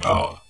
Power.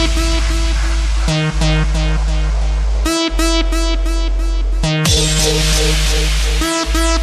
Beep, beep, beep.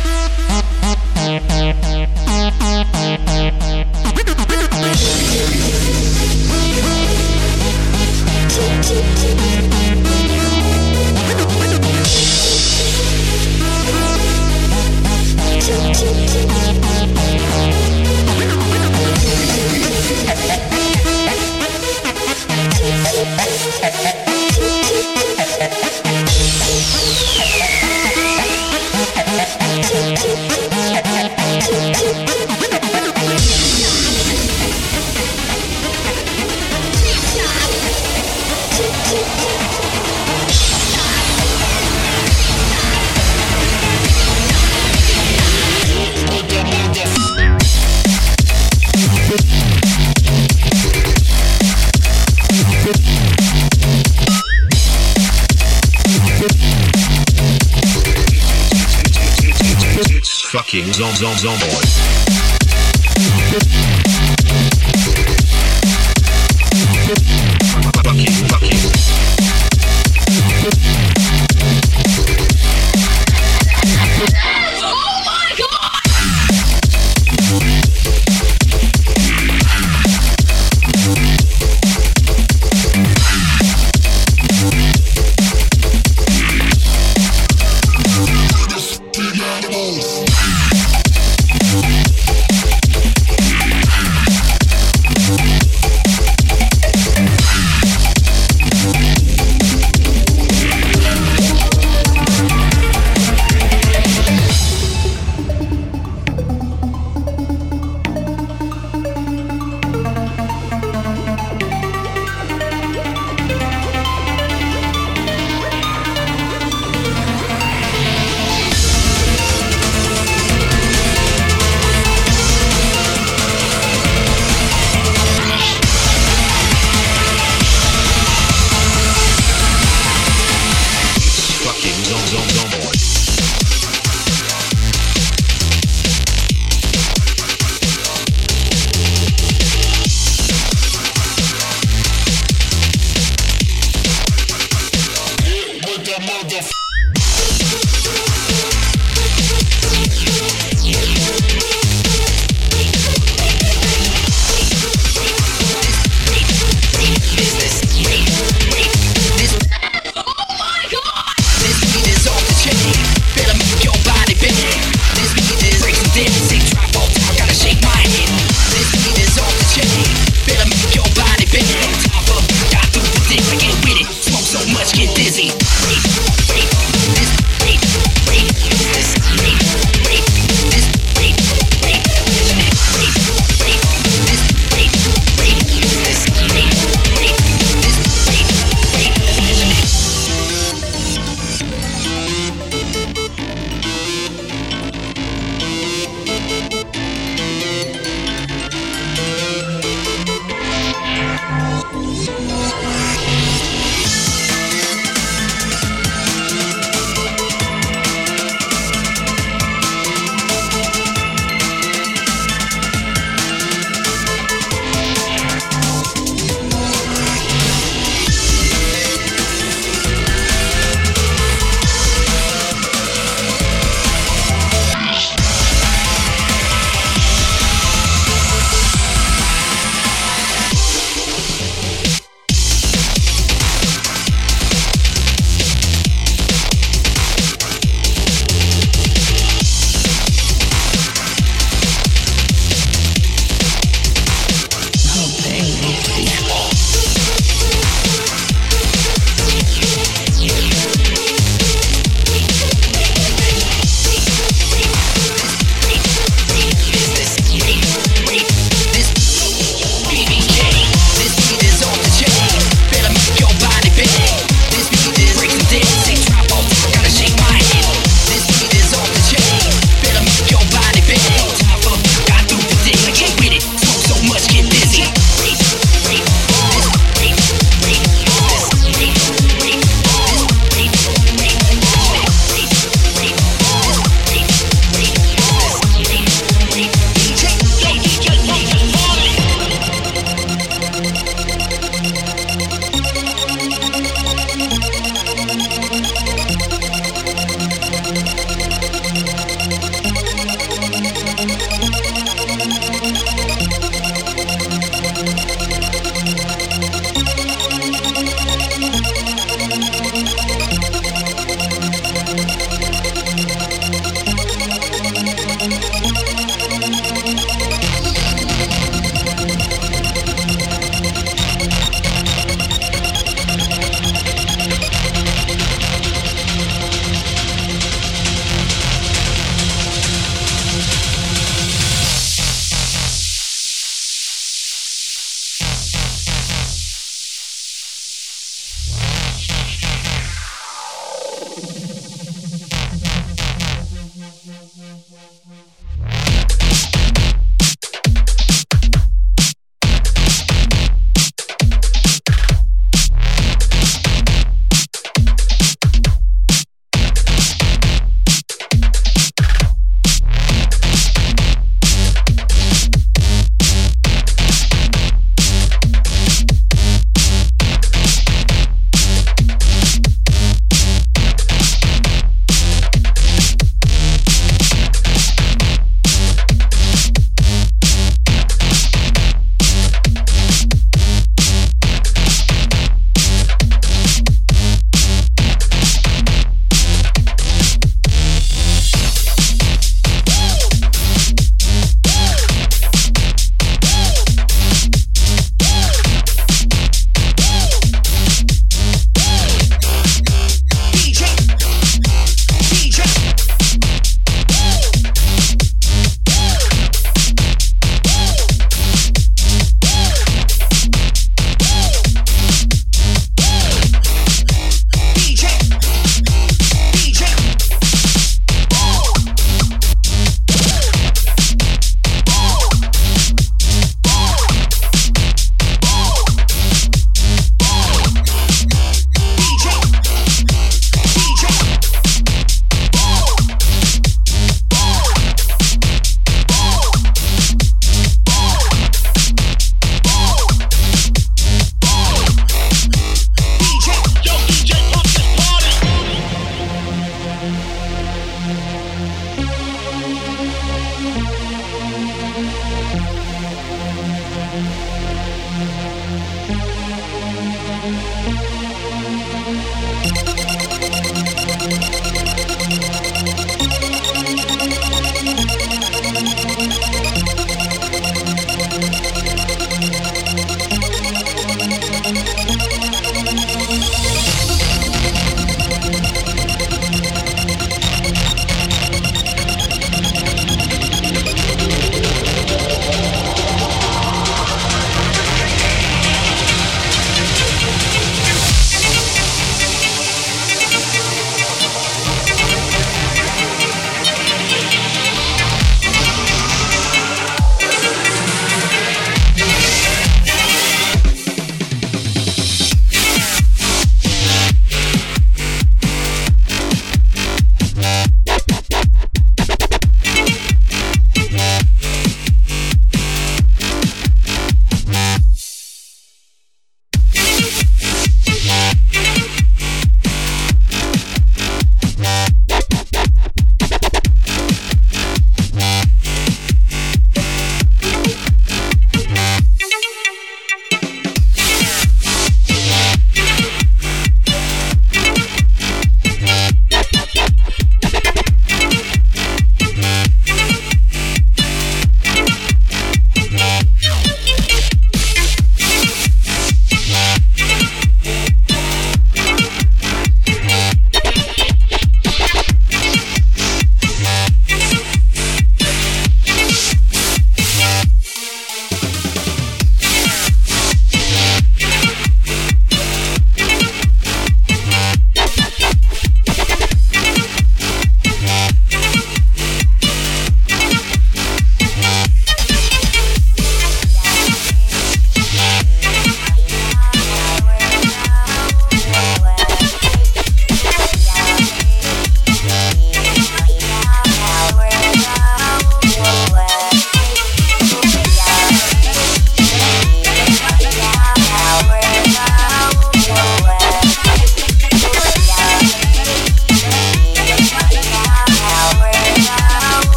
Zomboid.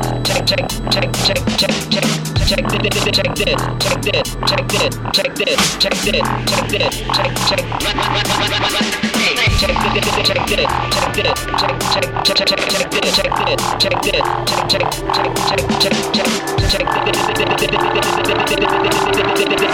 this, check, check, check, check, check, check, check this, check this, check this, check this, check this, check this, check this, check, check, check this, check this, check this, check, check, check, check, check this, check this, check this, check, check, check, check, check, check, check, check this.